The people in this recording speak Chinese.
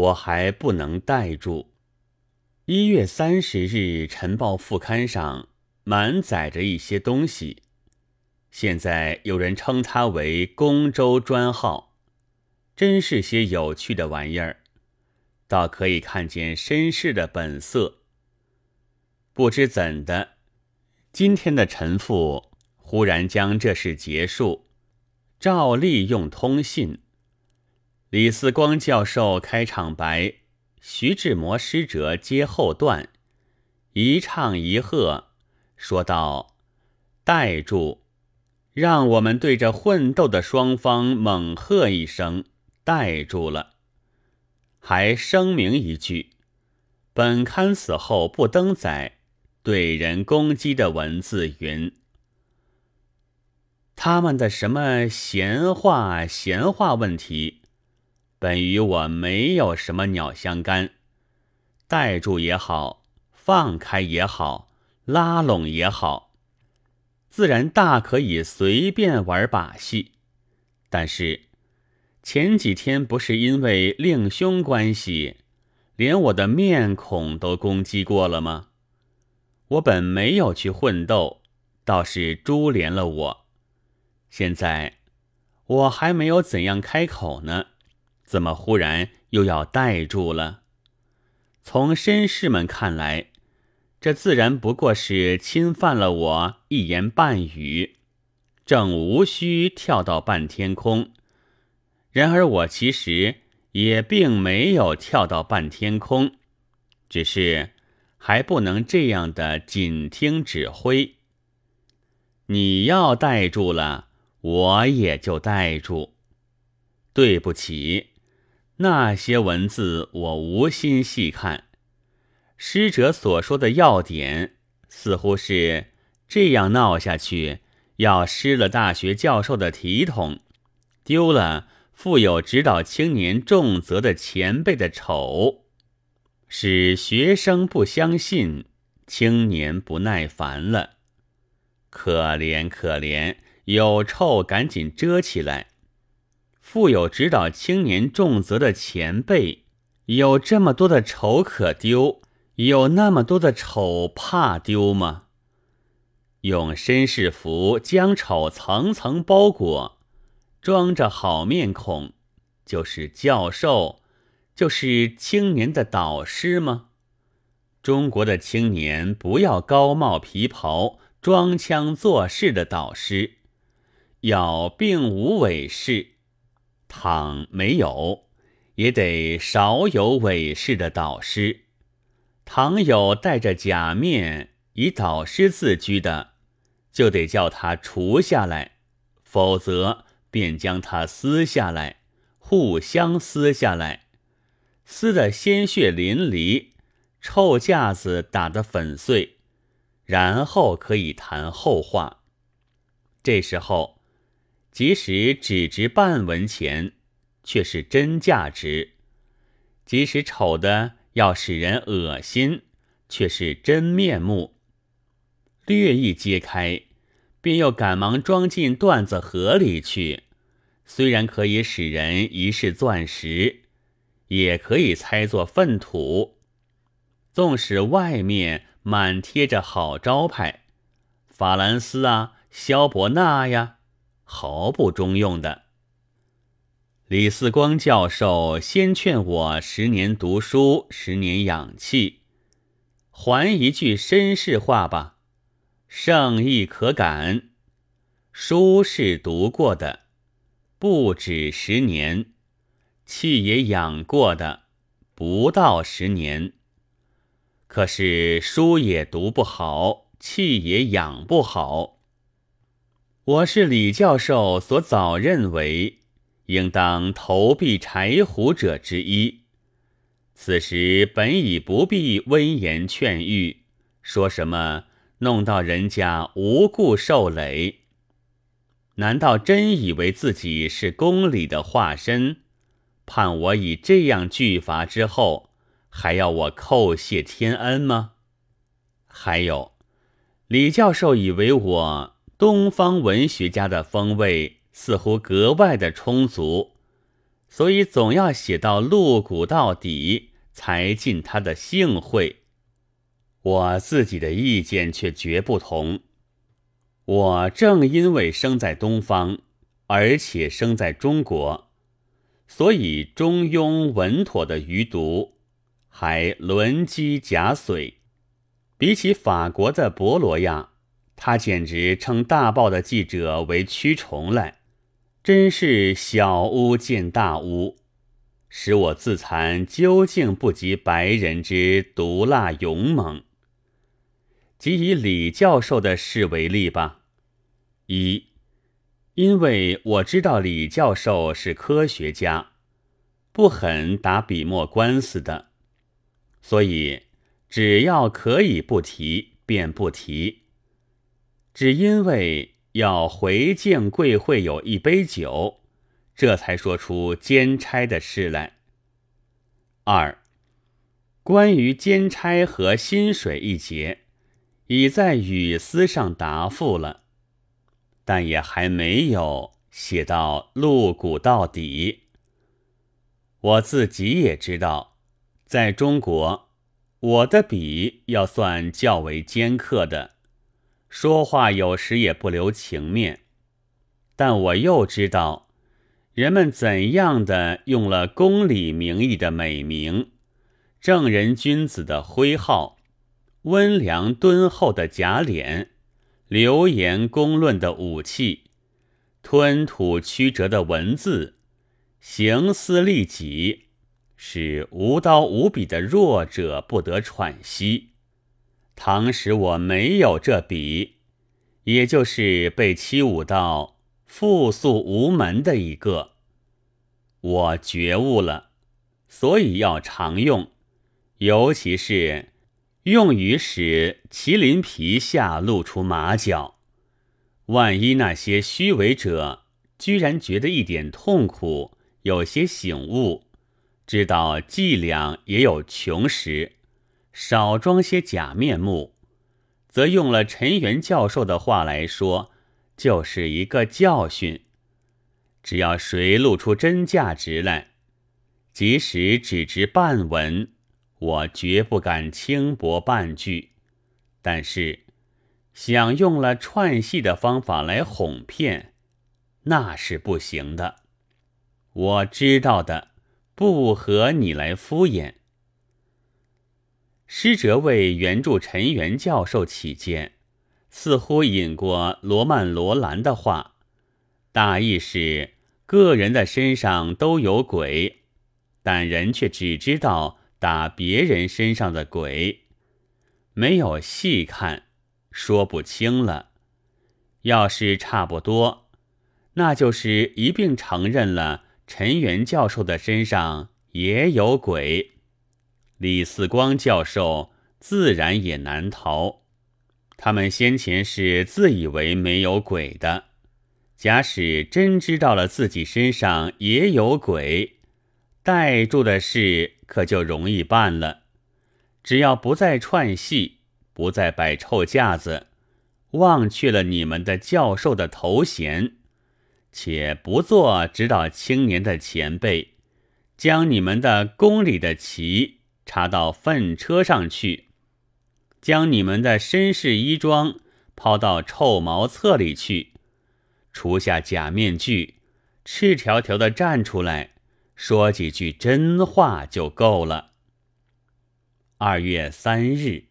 我还不能待住。一月三十日，《晨报》副刊上满载着一些东西，现在有人称它为“公州专号”，真是些有趣的玩意儿，倒可以看见绅士的本色。不知怎的，今天的陈父忽然将这事结束，照例用通信。李四光教授开场白。徐志摩师者接后段，一唱一和，说道：“待住，让我们对着混斗的双方猛喝一声，待住了。”还声明一句：“本刊死后不登载对人攻击的文字。”云他们的什么闲话、闲话问题。本与我没有什么鸟相干，带住也好，放开也好，拉拢也好，自然大可以随便玩把戏。但是前几天不是因为令兄关系，连我的面孔都攻击过了吗？我本没有去混斗，倒是株连了我。现在我还没有怎样开口呢。怎么忽然又要带住了？从绅士们看来，这自然不过是侵犯了我一言半语，正无需跳到半天空。然而我其实也并没有跳到半天空，只是还不能这样的紧听指挥。你要带住了，我也就带住。对不起。那些文字我无心细看，师者所说的要点似乎是这样闹下去，要失了大学教授的体统，丢了负有指导青年重责的前辈的丑，使学生不相信，青年不耐烦了，可怜可怜，有臭赶紧遮起来。负有指导青年重责的前辈，有这么多的丑可丢，有那么多的丑怕丢吗？用绅士服将丑层层包裹，装着好面孔，就是教授，就是青年的导师吗？中国的青年不要高帽皮袍、装腔作势的导师，要并无伪饰。倘没有，也得少有伪饰的导师；倘有戴着假面以导师自居的，就得叫他除下来，否则便将他撕下来，互相撕下来，撕得鲜血淋漓，臭架子打得粉碎，然后可以谈后话。这时候。即使只值半文钱，却是真价值；即使丑的要使人恶心，却是真面目。略一揭开，便又赶忙装进缎子盒里去。虽然可以使人一试钻石，也可以猜作粪土。纵使外面满贴着好招牌，法兰斯啊，萧伯纳呀。毫不中用的。李四光教授先劝我十年读书，十年养气，还一句绅士话吧，圣意可感。书是读过的，不止十年；气也养过的，不到十年。可是书也读不好，气也养不好。我是李教授所早认为应当投币柴胡者之一，此时本已不必温言劝喻，说什么弄到人家无故受累，难道真以为自己是宫里的化身，判我以这样巨罚之后，还要我叩谢天恩吗？还有，李教授以为我。东方文学家的风味似乎格外的充足，所以总要写到露骨到底，才尽他的兴会。我自己的意见却绝不同。我正因为生在东方，而且生在中国，所以中庸稳妥的余毒，还轮机假髓。比起法国的博罗亚，他简直称大报的记者为蛆虫来，真是小巫见大巫，使我自惭究竟不及白人之毒辣勇猛。即以李教授的事为例吧。一，因为我知道李教授是科学家，不狠打笔墨官司的，所以只要可以不提，便不提。只因为要回敬贵会有一杯酒，这才说出兼差的事来。二，关于兼差和薪水一节，已在语丝上答复了。但也还没有写到露骨到底。我自己也知道，在中国，我的笔要算较为尖刻的，说话有时也不留情面。但我又知道，人们怎样的用了公理名义的美名，正人君子的徽号，温良敦厚的假脸。流言公论的武器，吞吐曲折的文字，行思利己，使无刀无笔的弱者不得喘息。倘使我没有这笔，也就是被欺侮到复诉无门的一个。我觉悟了，所以要常用，尤其是。用于使麒麟皮下露出马脚，万一那些虚伪者居然觉得一点痛苦，有些醒悟，知道伎俩也有穷时，少装些假面目，则用了陈元教授的话来说，就是一个教训。只要谁露出真价值来，即使只值半文。我绝不敢轻薄半句，但是想用了串戏的方法来哄骗，那是不行的。我知道的，不和你来敷衍。师哲为援助陈元教授起见，似乎引过罗曼·罗兰的话，大意是个人的身上都有鬼，但人却只知道。打别人身上的鬼，没有细看，说不清了。要是差不多，那就是一并承认了陈元教授的身上也有鬼。李四光教授自然也难逃。他们先前是自以为没有鬼的，假使真知道了自己身上也有鬼。带住的事可就容易办了，只要不再串戏，不再摆臭架子，忘却了你们的教授的头衔，且不做指导青年的前辈，将你们的宫里的旗插到粪车上去，将你们的绅士衣装抛到臭茅厕里去，除下假面具，赤条条的站出来。说几句真话就够了。二月三日。